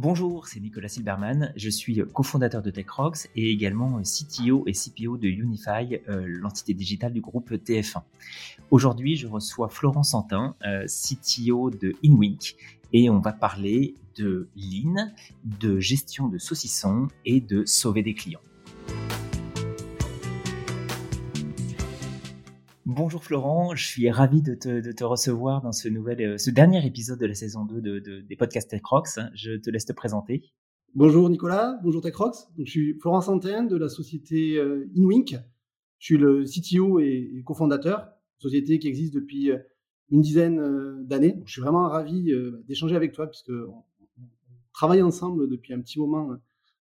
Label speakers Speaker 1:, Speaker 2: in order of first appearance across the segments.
Speaker 1: Bonjour, c'est Nicolas Silberman. Je suis cofondateur de TechRox et également CTO et CPO de Unify, euh, l'entité digitale du groupe TF1. Aujourd'hui, je reçois Florent Santin, euh, CTO de InWink, et on va parler de Lean, de gestion de saucissons et de sauver des clients. Bonjour Florent, je suis ravi de te, recevoir dans ce, nouvel, euh, ce dernier épisode de la saison 2 de, des podcasts TechRox. Je te laisse te présenter.
Speaker 2: Bonjour Nicolas, bonjour TechRox. Je suis Florent Santin de la société euh, InWink. Je suis le CTO et, cofondateur, société qui existe depuis euh, une dizaine d'années. Je suis vraiment ravi d'échanger avec toi puisque on, travaille ensemble depuis un petit moment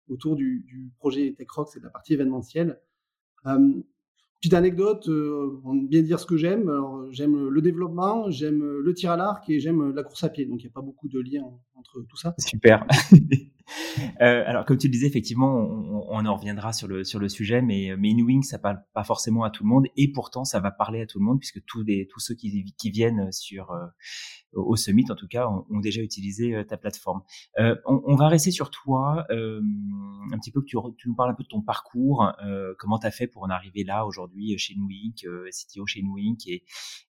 Speaker 2: autour du, du projet TechRox et de la partie événementielle. Petite anecdote, euh, bien dire ce que j'aime. Alors, j'aime le développement, j'aime le tir à l'arc et j'aime la course à pied. Donc, il n'y a pas beaucoup de lien entre tout ça.
Speaker 1: Super. euh, alors, comme tu le disais, effectivement, on, on, en reviendra sur le, sur le sujet, mais, mais InWing, ça parle pas forcément à tout le monde et pourtant, ça va parler à tout le monde puisque tous, les, tous ceux qui, qui viennent sur, euh, au Summit, en tout cas, ont, déjà utilisé euh, ta plateforme. Euh, on, va rester sur toi, euh, un petit peu que tu, tu, nous parles un peu de ton parcours, comment tu as fait pour en arriver là aujourd'hui chez Nwink, CTO chez Nwink, et,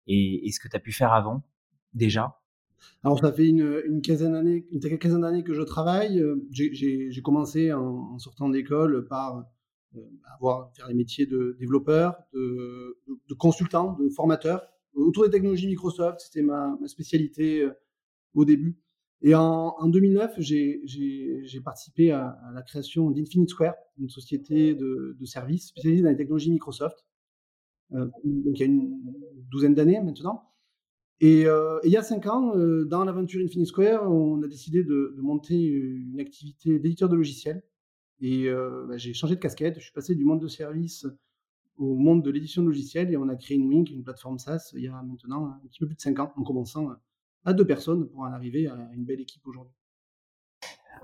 Speaker 1: et, ce que tu as pu faire avant déjà?
Speaker 2: Alors, ça fait une, quinzaine d'années, quinzaine d'années que je travaille. J'ai commencé en, sortant d'école par avoir faire les métiers de développeur, de, consultant, de formateur autour des technologies Microsoft, c'était ma, spécialité euh, au début. Et en, 2009, j'ai participé à, la création d'Infinite Square, une société de, services spécialisée dans les technologies Microsoft. Euh, donc il y a une douzaine d'années maintenant. Et, euh, il y a cinq ans, dans l'aventure Infinite Square, on a décidé de, monter une activité d'éditeur de logiciels. Et bah, j'ai changé de casquette. Je suis passé du monde de service au monde de l'édition de logiciels et on a créé une Wink, une plateforme SaaS, il y a maintenant un petit peu plus de 5 ans, en commençant à deux personnes pour en arriver à une belle équipe aujourd'hui.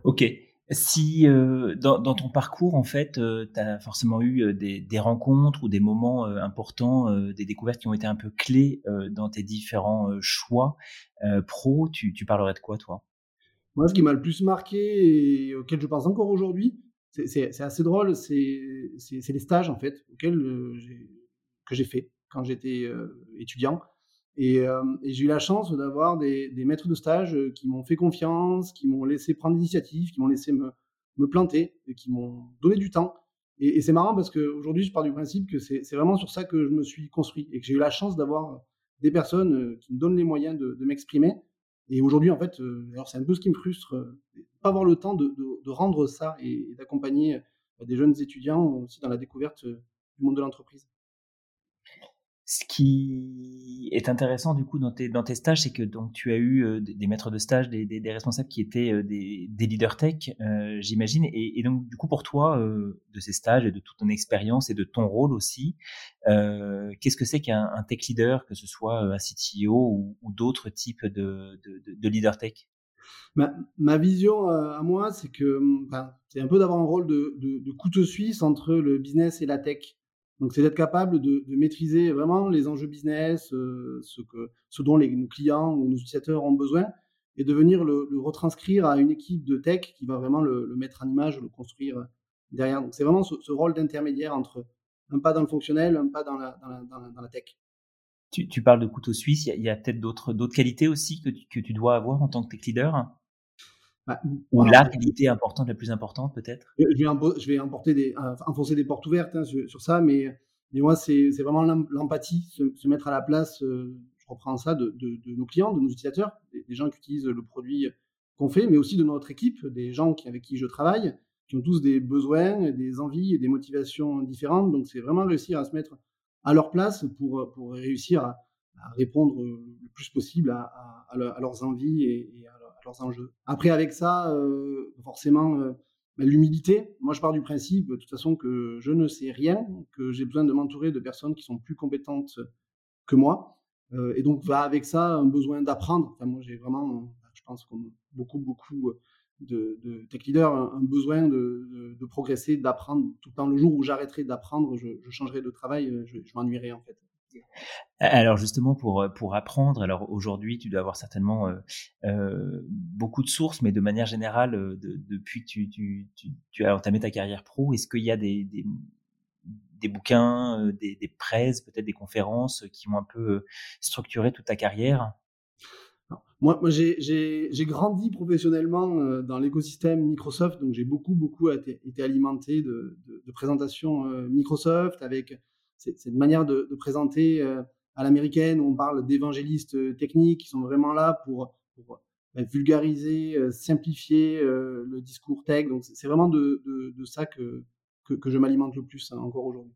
Speaker 1: Ok. Si euh, dans, ton parcours, en fait, euh, tu as forcément eu euh, des, rencontres ou des moments importants, des découvertes qui ont été un peu clés dans tes différents choix pro, tu, tu parlerais de quoi, toi?
Speaker 2: Moi, ce qui m'a le plus marqué et auquel je pense encore aujourd'hui, c'est assez drôle, c'est les stages en fait auxquels euh, que j'ai fait quand j'étais euh, Euh, et, j'ai eu la chance d'avoir des, maîtres de stage qui m'ont fait confiance, qui m'ont laissé prendre l'initiative, qui m'ont laissé me, planter, et qui m'ont donné du temps. Et, c'est marrant parce qu'aujourd'hui, je pars du principe que c'est vraiment sur ça que je me suis construit et que j'ai eu la chance d'avoir des personnes qui me donnent les moyens de, m'exprimer. Et aujourd'hui, en fait, alors c'est un peu ce qui me frustre, pas avoir le temps de, rendre ça et, d'accompagner euh, des jeunes étudiants aussi dans la découverte euh, du monde de l'entreprise.
Speaker 1: Ce qui est intéressant du coup dans tes, stages, c'est que donc tu as eu euh, des, maîtres de stage, des, responsables qui étaient des, des leaders tech, j'imagine. Et, donc du coup pour toi, de ces stages et de toute ton expérience et de ton rôle aussi, qu'est-ce que c'est qu'un tech leader, que ce soit un CTO ou, d'autres types de, de, de, de leaders tech?
Speaker 2: Ma, vision euh, à moi, c'est que hum, c'est un peu d'avoir un rôle de, de, couteau suisse entre le business et la tech. Donc, c'est d'être capable de, maîtriser vraiment les enjeux business, euh, ce, que, ce dont nos clients ou nos utilisateurs ont besoin, et de venir le, retranscrire à une équipe de tech qui va vraiment le, mettre en image, le construire derrière. Donc, c'est vraiment ce, rôle d'intermédiaire entre un pas dans le fonctionnel, un pas dans la, dans la, tech.
Speaker 1: Tu, parles de couteau suisse, il y a, peut-être d'autres qualités aussi que tu, que tu dois avoir en tant que tech leader? Bah, Ou la qualité importante, la plus importante peut-être?
Speaker 2: Je vais, je vais des, enfoncer des portes ouvertes hein, sur, ça, mais, mais moi c'est, vraiment l'empathie, se, mettre à la place, euh, je reprends ça, de, de, nos clients, de nos utilisateurs, des, gens qui utilisent le produit qu'on fait, mais aussi de notre équipe, des gens qui, avec qui je travaille, qui ont tous des besoins, des envies et des motivations différentes. Donc c'est vraiment réussir à se mettre à leur place pour, pour réussir à, répondre le plus possible à, à, leurs envies et, à, leurs enjeux. Après, avec ça, euh, forcément, euh, bah, l'humilité. Moi, je pars du principe, de toute façon, que je ne sais rien, que j'ai besoin de m'entourer de personnes qui sont plus compétentes que moi. Euh, et donc, va avec ça un besoin d'apprendre. Enfin, moi, j'ai vraiment, je pense, comme beaucoup, beaucoup de, tech leader un, besoin de, progresser, d'apprendre. Tout le temps, le jour où j'arrêterai d'apprendre, je, changerai de travail, je, m'ennuierai en fait.
Speaker 1: Alors justement pour pour apprendre, alors aujourd'hui tu dois avoir certainement euh, euh, beaucoup de sources, mais de manière générale, euh, depuis que tu, as entamé ta carrière pro, est-ce qu'il y a des, des, bouquins, des, des peut-être des conférences qui ont un peu structuré toute ta carrière?
Speaker 2: Moi, j'ai grandi professionnellement dans l'écosystème Microsoft, donc j'ai beaucoup, beaucoup été, alimenté de présentations Microsoft avec cette manière de, présenter à l'américaine où on parle d'évangélistes euh, techniques qui sont vraiment là pour, bah, vulgariser, euh, simplifier euh, le discours tech. Donc c'est vraiment de, ça que, que, je m'alimente le plus hein, encore aujourd'hui.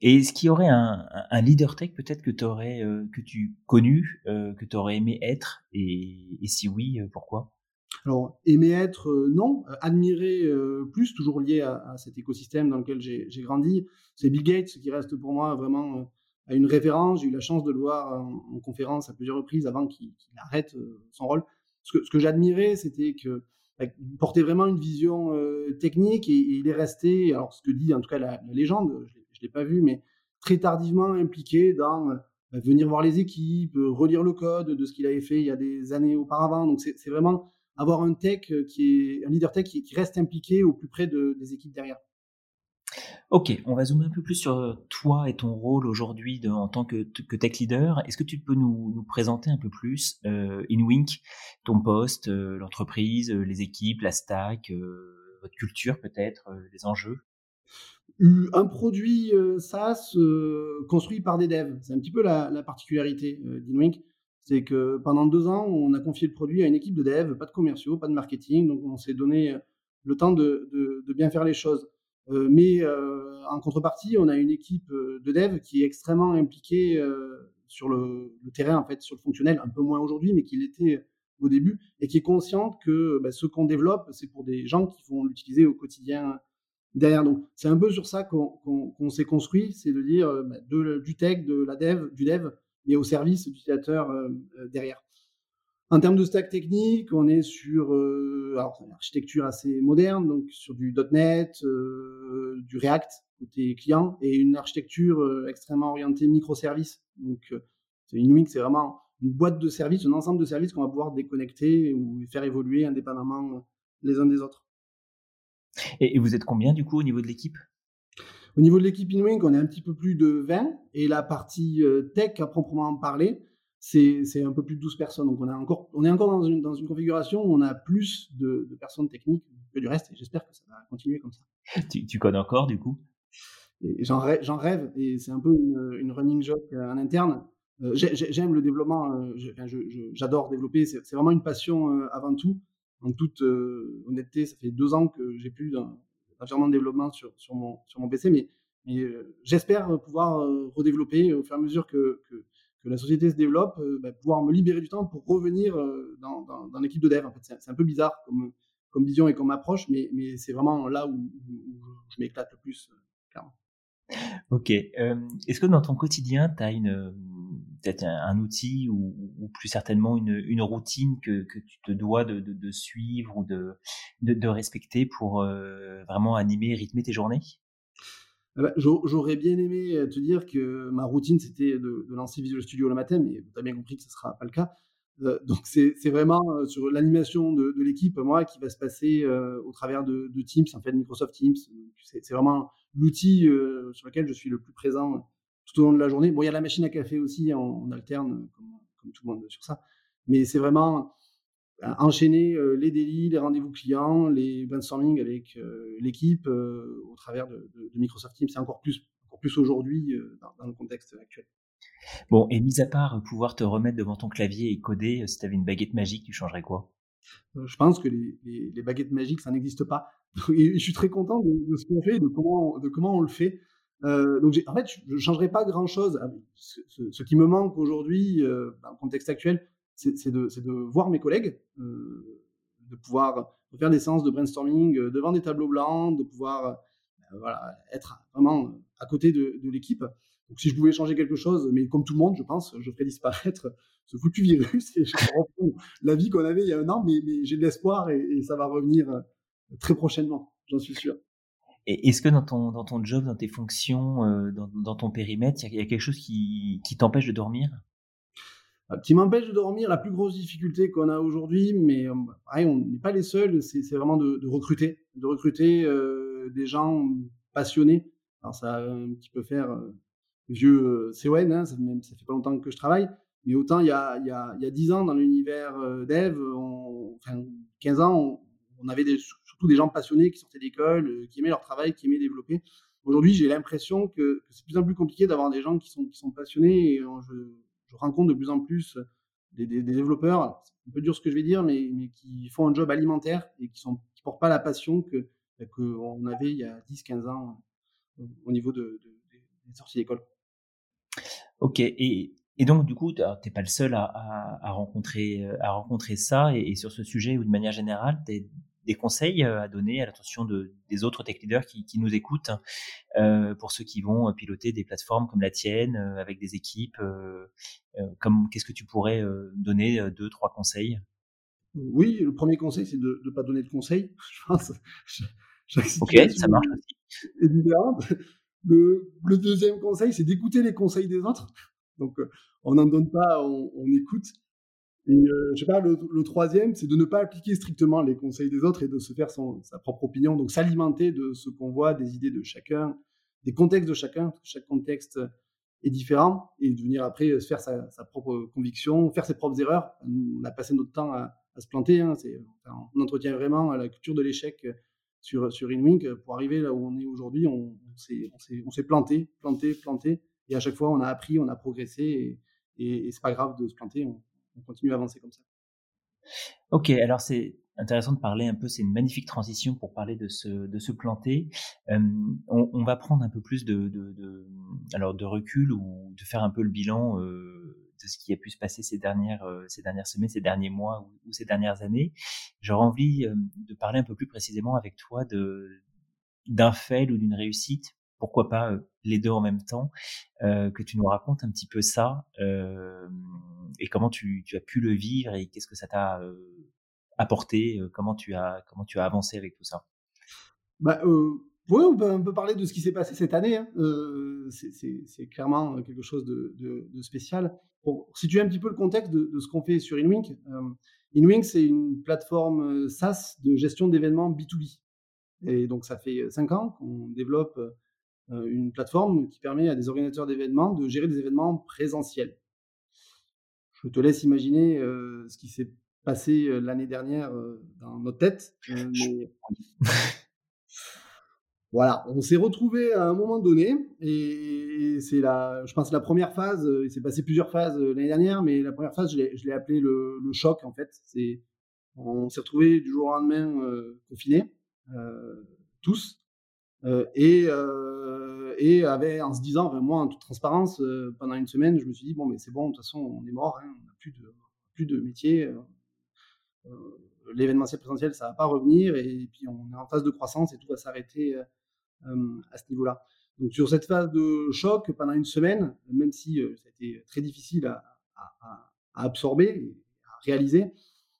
Speaker 1: Et est-ce qu'il y aurait un, leader tech peut-être que tu aurais que tu connu, que tu aurais aimé être? Et, si oui, pourquoi?
Speaker 2: Alors, aimer être, non. Admirer, plus, toujours lié à, cet écosystème dans lequel j'ai grandi. C'est Bill Gates qui reste pour moi vraiment une référence. J'ai eu la chance de le voir en, conférence à plusieurs reprises avant qu'il arrête euh, son rôle. Ce que, ce que j'admirais, c'était que portait vraiment une vision euh, technique et, il est resté, alors ce que dit en tout cas la, légende, je ne l'ai pas vu, mais très tardivement impliqué dans euh, bah, venir voir les équipes, relire le code de ce qu'il avait fait il y a des années auparavant. Donc c'est vraiment avoir un tech qui est un leader tech qui, reste impliqué au plus près des équipes derrière.
Speaker 1: Ok, on va zoomer un peu plus sur euh, toi et ton rôle aujourd'hui en tant que, tech leader. Est-ce que tu peux nous, présenter un peu plus euh, InWink, ton poste, euh, l'entreprise, les équipes, la stack, votre culture peut-être, les enjeux?
Speaker 2: Un produit SaaS construit par des devs. C'est un petit peu la, particularité d'InWink. C'est que pendant deux ans, on a confié le produit à une équipe de devs, pas de commerciaux, pas de marketing. Donc on s'est donné le temps de bien faire les choses. Euh, mais euh, en contrepartie, on a une équipe euh, de dev qui est extrêmement impliquée sur le, terrain, en fait, sur le fonctionnel, un peu moins aujourd'hui, mais qui l'était au début, et qui est consciente que bah, ce qu'on développe, c'est pour des gens qui vont l'utiliser au quotidien derrière. Donc, c'est un peu sur ça qu'on s'est construit, c'est de dire bah, du tech, de la dev, du dev, mais au service d'utilisateurs derrière. En termes de stack technique, on est sur euh, une architecture assez moderne, donc sur du .NET, euh, du React côté client, et une architecture euh, extrêmement orientée microservices. Donc, euh, une c'est vraiment une boîte de services, un ensemble de services qu'on va pouvoir déconnecter ou faire évoluer indépendamment les uns des autres.
Speaker 1: Et, vous êtes combien du coup au niveau de l'équipe?
Speaker 2: Au niveau de l'équipe InWink, on est un petit peu plus de 20, et la partie tech à proprement parler, c'est un peu plus de 12 personnes. Donc on, a encore, on est encore dans une, dans une configuration où on a plus de, personnes techniques que du reste, et j'espère que ça va continuer comme ça.
Speaker 1: Tu, tu codes encore du coup?
Speaker 2: J'en rêve, rêve, et c'est un peu une, running joke euh, en interne. Euh, j'aime le développement, euh, j'adore développer, c'est vraiment une passion avant tout. En toute honnêteté, ça fait deux ans que j'ai plus d'environnement de développement sur, sur, mon, sur mon PC, mais, j'espère pouvoir redévelopper au fur et à mesure que, que la société se développe, euh, bah, pouvoir me libérer du temps pour revenir euh, dans, dans, l'équipe de dev. En fait, c'est un peu bizarre comme, comme vision et comme approche, mais, mais c'est vraiment là où, je m'éclate le plus, euh, clairement.
Speaker 1: Ok. Est-ce que dans ton quotidien, tu as une, peut-être un, outil ou, plus certainement une, routine que, tu te dois de, suivre ou de, respecter pour vraiment animer et rythmer tes journées?
Speaker 2: Ah bah, j'aurais bien aimé euh, te dire que ma routine, c'était de, lancer Visual Studio le matin, mais tu as bien compris que ce ne sera pas le cas. Euh, donc, c'est vraiment euh, sur l'animation de, l'équipe, moi, qui va se passer au travers de, Teams, en fait, Microsoft Teams. C'est vraiment l'outil sur lequel je suis le plus présent tout au long de la journée. Bon, il y a la machine à café aussi, on, alterne comme, comme, tout le monde sur ça. Mais c'est vraiment enchaîner euh, les délits, les rendez-vous clients, les brainstorming avec euh, l'équipe euh, au travers de, Microsoft Teams. C'est encore plus, encore plus aujourd'hui dans, le contexte actuel.
Speaker 1: Bon, et mis à part pouvoir te remettre devant ton clavier et coder, si tu avais une baguette magique, tu changerais quoi?
Speaker 2: Je pense que les, baguettes magiques, ça n'existe pas. Et je suis très content de, ce qu'on fait, de comment, de comment on le fait. Donc en fait, je ne changerais pas grand-chose. Ce, qui me manque aujourd'hui, dans le contexte actuel, c'est de, voir mes collègues, euh, de pouvoir faire des séances de brainstorming euh, devant des tableaux blancs, de pouvoir euh, être vraiment à côté de, l'équipe. Donc si je pouvais changer quelque chose, mais comme tout le monde, je pense, je ferais disparaître ce foutu virus et je reprends la vie qu'on avait il y a un an, mais, j'ai de l'espoir et, ça va revenir très prochainement, j'en suis sûr.
Speaker 1: Est-ce que dans ton, dans ton job, dans tes fonctions, dans, dans, ton périmètre, il y, a quelque chose qui, qui t'empêche de dormir?
Speaker 2: Qui m'empêche de dormir, la plus grosse difficulté qu'on a aujourd'hui, mais on n'est pas les seuls, c'est vraiment de, recruter, de recruter des gens passionnés. Alors ça a un petit peu faire vieux CON, hein, ça, même, ça fait pas longtemps que je travaille, mais autant il y a, y a, y a 10 ans dans l'univers dev, enfin 15 ans, on, avait des, surtout des gens passionnés qui sortaient d'école, qui aimaient leur travail, qui aimaient développer. Aujourd'hui, j'ai l'impression que, c'est de plus en plus compliqué d'avoir des gens qui sont, passionnés. Et je, rencontre de plus en plus des, développeurs, c'est un peu dur ce que je vais dire, mais, qui font un job alimentaire et qui ne portent pas la passion que qu'on avait il y a 10-15 ans au niveau de, des sorties d'école.
Speaker 1: Ok, et, donc du coup, tu n'es pas le seul à, à, rencontrer, à rencontrer ça, et, sur ce sujet ou de manière générale, tu des conseils euh, à donner à l'attention de, des autres tech leaders qui, qui nous écoutent, euh, pour ceux qui vont piloter des plateformes comme la tienne, euh, avec des équipes, euh, comme qu'est-ce que tu pourrais donner deux, trois conseils?
Speaker 2: Oui, le premier conseil, c'est de ne pas donner de conseils. Je pense.
Speaker 1: ok, ça marche aussi.
Speaker 2: Le, le, deuxième conseil, c'est d'écouter les conseils des autres. Donc, on n'en donne pas, on, écoute. Et euh, je sais pas, le, troisième, c'est de ne pas appliquer strictement les conseils des autres et de se faire sa propre opinion. Donc s'alimenter de ce qu'on voit, des idées de chacun, des contextes de chacun. Chaque contexte est différent et de venir après se faire sa, propre conviction, faire ses propres erreurs. On a passé notre temps à, se planter. Hein. On entretient vraiment la culture de l'échec sur, sur InWink. Pour arriver là où on est aujourd'hui, on s'est planté, planté, planté. Et à chaque fois, on a appris, on a progressé. Et, et, et c'est pas grave de se planter. On, on continue à avancer comme ça.
Speaker 1: Ok, alors c'est intéressant de parler un peu, c'est une magnifique transition pour parler de se, de se planter. On, va prendre un peu plus de, de, de, alors de recul ou de faire un peu le bilan euh, de ce qui a pu se passer ces dernières, euh, ces dernières semaines, ces derniers mois ou, ou ces dernières années. J'aurais envie de parler un peu plus précisément avec toi de d'un fail ou d'une réussite pourquoi pas euh, les deux en même temps, euh, que tu nous racontes un petit peu ça euh, et comment tu, as pu le vivre et qu'est-ce que ça t'a euh, apporté, euh, comment tu as comment tu as avancé avec tout ça?
Speaker 2: Bah, oui, on peut, on peut, parler de ce qui s'est passé cette année. Hein. c'est clairement quelque chose de, de, de, spécial. Pour situer un petit peu le contexte de, ce qu'on fait sur InWink, InWink c'est une plateforme SaaS de gestion d'événements B2B. Et donc ça fait cinq ans qu'on développe euh, une plateforme qui permet à des organisateurs d'événements de gérer des événements présentiels. Je te laisse imaginer euh, ce qui s'est passé euh, l'année dernière dans notre tête. voilà, on s'est retrouvé à un moment donné et c'est la, je pense la première phase. Il s'est passé plusieurs phases l'année dernière, mais la première phase, je l'ai appelé le, le, choc en fait. C'est, on s'est retrouvé du jour au lendemain euh, confinés, euh, tous, euh, et, euh, et avait, en se disant, moi, en toute transparence, euh, pendant une semaine, je me suis dit, bon, mais c'est bon, de toute façon, on est mort, hein, on n'a plus de, plus de métier. L'événementiel présentiel, ça va pas revenir, et puis on est en phase de croissance et tout va s'arrêter à ce niveau-là. Donc sur cette phase de choc, pendant une semaine, même si ça a été très difficile à, à, à absorber, à réaliser,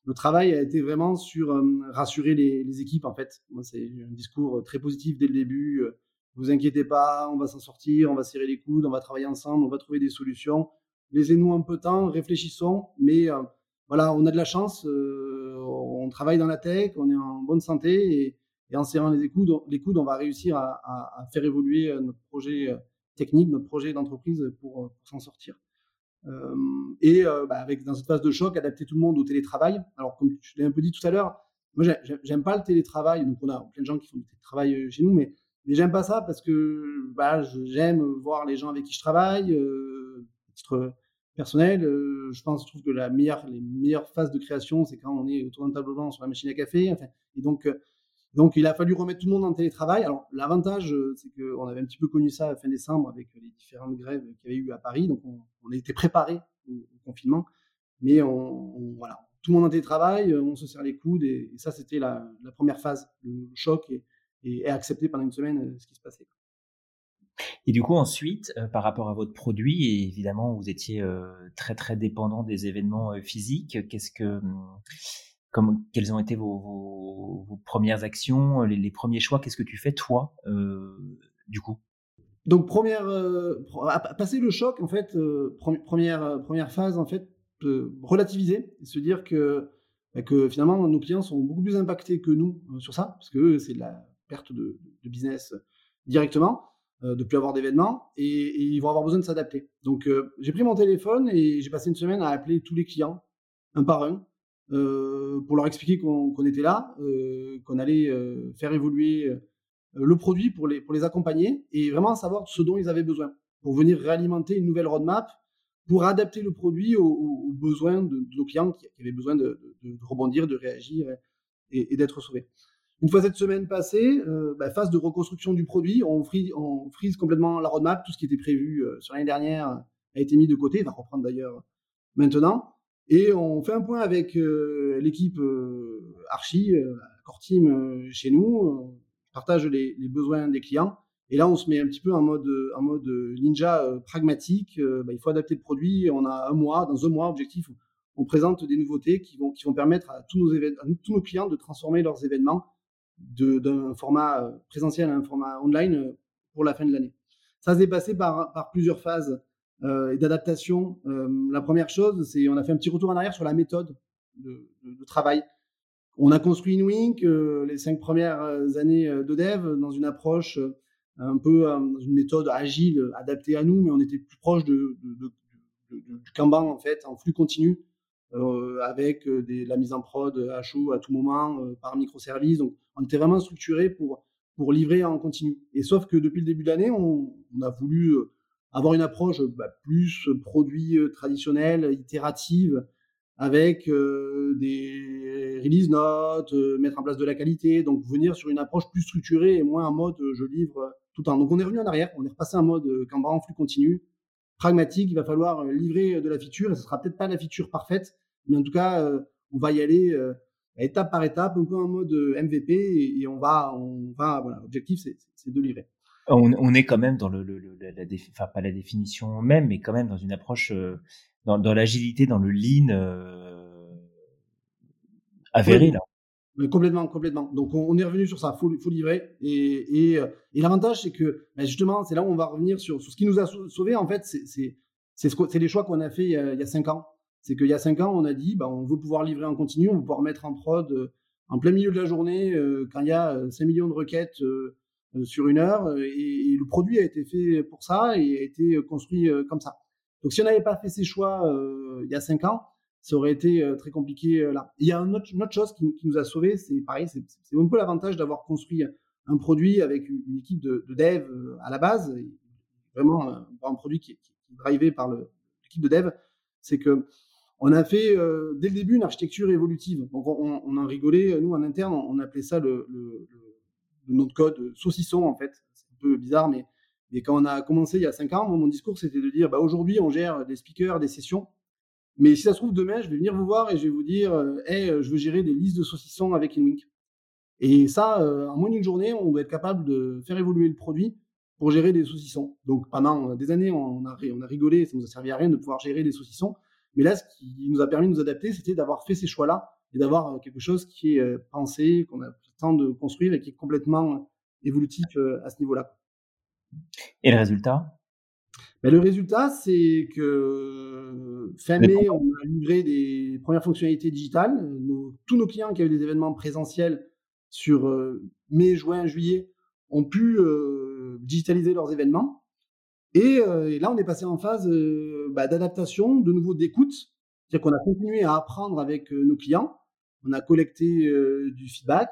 Speaker 2: le travail a été vraiment sur euh, rassurer les, équipes en fait. Moi, c'est un discours très positif dès le début. Euh, vous inquiétez pas, on va s'en sortir, on va serrer les coudes, on va travailler ensemble, on va trouver des solutions. Laissez-nous un peu de temps, réfléchissons. Mais euh, voilà, on a de la chance, on travaille dans la tech, on est en bonne santé et, en serrant les coudes, on va réussir à, faire évoluer notre projet technique, notre projet d'entreprise pour s'en sortir. Et bah, avec dans cette phase de choc, adapter tout le monde au télétravail. Alors comme je l'ai un peu dit tout à l'heure, moi j'aime pas le télétravail, donc on a plein de gens qui font du télétravail chez nous, mais mais j'aime pas ça parce que bah, j'aime voir les gens avec qui je travaille, euh, titre personnel. Je pense, je trouve que la meilleure, les meilleures phases de création, c'est quand on est autour d'un tableau blanc sur la machine à café. Et donc, donc, il a fallu remettre tout le monde en télétravail. Alors, l'avantage, euh, c'est qu'on avait un petit peu connu ça fin décembre avec les différentes grèves qu'il y avait eu à Paris. Donc, on, été préparé au, confinement. Mais on, voilà, tout le monde en télétravail, on se serre les coudes. Et, ça, c'était la, première phase, le choc et, accepter pendant une semaine euh, ce qui se passait.
Speaker 1: Et du coup, ensuite, euh, par rapport à votre produit, et évidemment, vous étiez euh, très très dépendant des événements euh, physiques. Qu'est-ce que hum, comme, quelles ont été vos, premières actions, les, premiers choix? Qu'est-ce que tu fais toi, du coup?
Speaker 2: Donc première, passer le choc, en fait, première première phase, en fait, relativiser se dire que bah, que finalement nos clients sont beaucoup plus impactés que nous sur ça, parce que c'est la perte de, de business directement. Euh, de plus avoir d'événements et, ils vont avoir besoin de s'adapter. Donc euh, j'ai pris mon téléphone et j'ai passé une semaine à appeler tous les clients un par un euh, pour leur expliquer qu'on était là, qu'on allait faire évoluer le produit pour les, accompagner et vraiment savoir ce dont ils avaient besoin pour venir réalimenter une nouvelle roadmap pour adapter le produit aux, besoins de, nos clients qui, avaient besoin de, rebondir, de réagir et d'être sauvés. Une fois cette semaine passée, euh, bah, phase de reconstruction du produit, on, frise, complètement la roadmap, tout ce qui était prévu euh, sur l'année dernière a été mis de côté, va reprendre d'ailleurs maintenant, et on fait un point avec euh, l'équipe Archie, Core Team chez nous, partage les, besoins des clients, et là on se met un petit peu en mode, ninja pragmatique, bah, il faut adapter le produit, on a un mois, dans un mois, objectif, on présente des nouveautés qui vont, permettre à tous, nos clients de transformer leurs événements d'un format euh, présentiel à un format online euh, pour la fin de l'année. Ça s'est passé par, plusieurs phases euh, d'adaptation. Euh, la première chose, c'est on a fait un petit retour en arrière sur la méthode de, travail. On a construit InWink euh, les cinq premières années de dev dans une approche un peu dans une méthode agile adaptée à nous, mais on était plus proche de, du Kanban en fait, en flux continu, avec des, la mise en prod à chaud à tout moment par microservice. Donc, on était vraiment structuré pour, pour livrer en continu. Et sauf que depuis le début de l'année, on, a voulu avoir une approche bah, plus produit traditionnel, itérative, avec euh, des release notes, mettre en place de la qualité, donc venir sur une approche plus structurée et moins en mode je livre tout le temps. Donc on est revenu en arrière, on est repassé en mode Kanban en flux continu, pragmatique, il va falloir euh, livrer euh, de la feature, et ce sera peut-être pas la feature parfaite, mais en tout cas, euh, on va y aller étape par étape, un peu en mode MVP, et, on va, on va, voilà, l'objectif c'est de livrer.
Speaker 1: On, est quand même dans le, la, enfin pas la définition même, mais quand même dans une approche dans, l'agilité, dans le lean avéré là
Speaker 2: complètement, complètement. Donc on, est revenu sur ça, faut, faut livrer. Et, et, euh, et l'avantage, c'est que ben, justement, c'est là où on va revenir sur, sur ce qui nous a sauvé. En fait, c'est ce les choix qu'on a fait il y a, il y a cinq ans. C'est qu'il y a cinq ans, on a dit, ben, on veut pouvoir livrer en continu, on veut pouvoir mettre en prod euh, en plein milieu de la journée euh, quand il y a 5 millions de requêtes sur une heure. Et, le produit a été fait pour ça et a été construit comme ça. Donc si on n'avait pas fait ces choix il y a cinq ans, ça aurait été euh, très compliqué euh, là. Il y a une autre, chose qui, nous a sauvés, c'est pareil, c'est un peu l'avantage d'avoir construit un produit avec une, équipe de, dev euh, à la base, vraiment un, produit qui, est drivé par l'équipe de dev, c'est que on a fait dès le début une architecture évolutive. Donc on, on en rigolait, nous en interne, on, appelait ça le, de code saucisson en fait. C'est un peu bizarre, mais, mais quand on a commencé il y a cinq ans, mon discours c'était de dire bah, aujourd'hui on gère des speakers, des sessions mais si ça se trouve, demain, je vais venir vous voir et je vais vous dire, euh, hey, euh, je veux gérer des listes de saucissons avec InWink. Et ça, euh, en moins d'une journée, on doit être capable de faire évoluer le produit pour gérer des saucissons. Donc pendant des années, on a, on a rigolé, ça nous a servi à rien de pouvoir gérer des saucissons. Mais là, ce qui nous a permis de nous adapter, c'était d'avoir fait ces choix-là et d'avoir quelque chose qui est pensé, qu'on a temps de construire et qui est complètement évolutif à ce niveau-là.
Speaker 1: Et le résultat?
Speaker 2: Mais le résultat, c'est que fin mai, on a livré des premières fonctionnalités digitales. tous nos clients qui avaient des événements présentiels sur euh, mai, juin, juillet ont pu euh, digitaliser leurs événements. Euh, et, là, on est passé en phase bah, d'adaptation, de nouveau d'écoute. C'est-à-dire qu'on a continué à apprendre avec nos clients. On a collecté du feedback,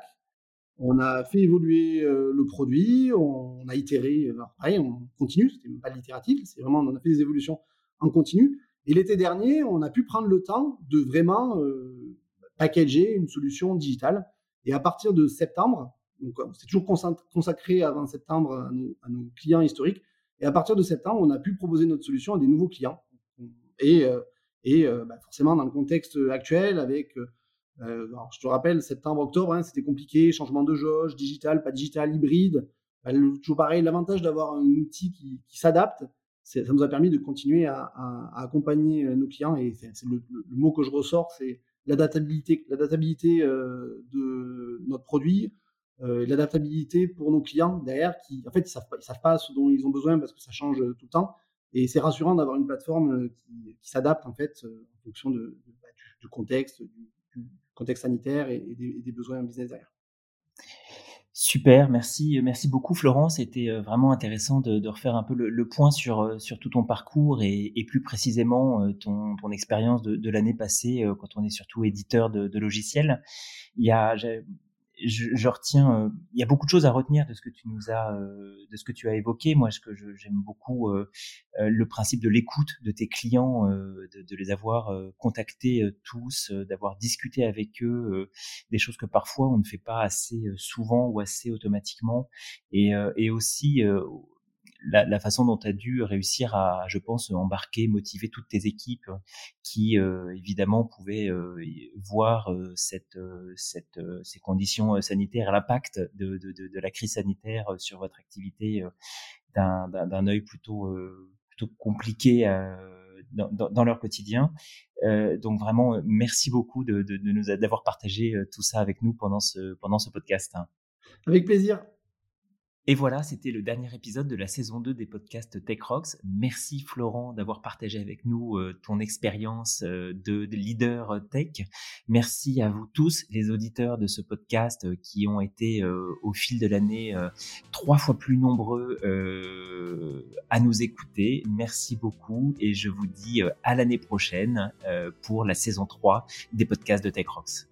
Speaker 2: on a fait évoluer euh, le produit, on, a itéré, alors pareil, on continue, c'était même pas l'itératif, c'est vraiment, on a fait des évolutions en continu. Et l'été dernier, on a pu prendre le temps de vraiment euh, packager une solution digitale. Et à partir de septembre, donc c'est toujours consacré avant septembre à nos, clients historiques. Et à partir de septembre, on a pu proposer notre solution à des nouveaux clients. Et, euh, et bah, forcément, dans le contexte actuel, avec euh, je te rappelle, septembre, octobre, hein, c'était compliqué, changement de jauge, digital, pas digital, hybride. Bah, toujours pareil, l'avantage d'avoir un outil qui, s'adapte, ça nous a permis de continuer à, accompagner euh, nos clients. Et c'est le, mot que je ressors, c'est l'adaptabilité, l'adaptabilité de notre produit, l'adaptabilité pour nos clients derrière qui, en fait, ils savent pas, savent pas ce dont ils ont besoin parce que ça change tout le temps. Et c'est rassurant d'avoir une plateforme qui, s'adapte en fait en fonction bah, du, contexte, du, contexte sanitaire et, des, des, besoins business derrière.
Speaker 1: Super, merci, merci beaucoup Florence. C'était euh, vraiment intéressant de, de refaire un peu le, le, point sur, euh, sur tout ton parcours et, et plus précisément euh, ton, ton expérience de, de l'année passée quand on est surtout éditeur de, de logiciels. Il y a, je, je, retiens, euh, il y a beaucoup de choses à retenir de ce que tu nous as, euh, de ce que tu as évoqué. Moi, ce que j'aime beaucoup, euh, le principe de l'écoute de tes clients, de, de, les avoir contactés tous, d'avoir discuté avec eux, des choses que parfois on ne fait pas assez souvent ou assez automatiquement, et, et aussi la, la, façon dont tu as dû réussir à, je pense, embarquer, motiver toutes tes équipes qui, euh, évidemment, pouvaient euh, voir euh, cette, cette, ces conditions sanitaires, l'impact de, de, de, de, la crise sanitaire sur votre activité d'un œil plutôt, plutôt compliqué dans, dans, leur quotidien. donc vraiment, merci beaucoup de, de, de nous d'avoir partagé tout ça avec nous pendant ce, pendant ce podcast.
Speaker 2: Avec plaisir.
Speaker 1: Et voilà, c'était le dernier épisode de la saison 2 des podcasts Tech Rocks. Merci Florent d'avoir partagé avec nous euh, ton expérience euh, de, leader tech. Merci à vous tous, les auditeurs de ce podcast euh, qui ont été au fil de l'année trois fois plus nombreux à nous écouter. Merci beaucoup et je vous dis à l'année prochaine pour la saison 3 des podcasts de Tech Rocks.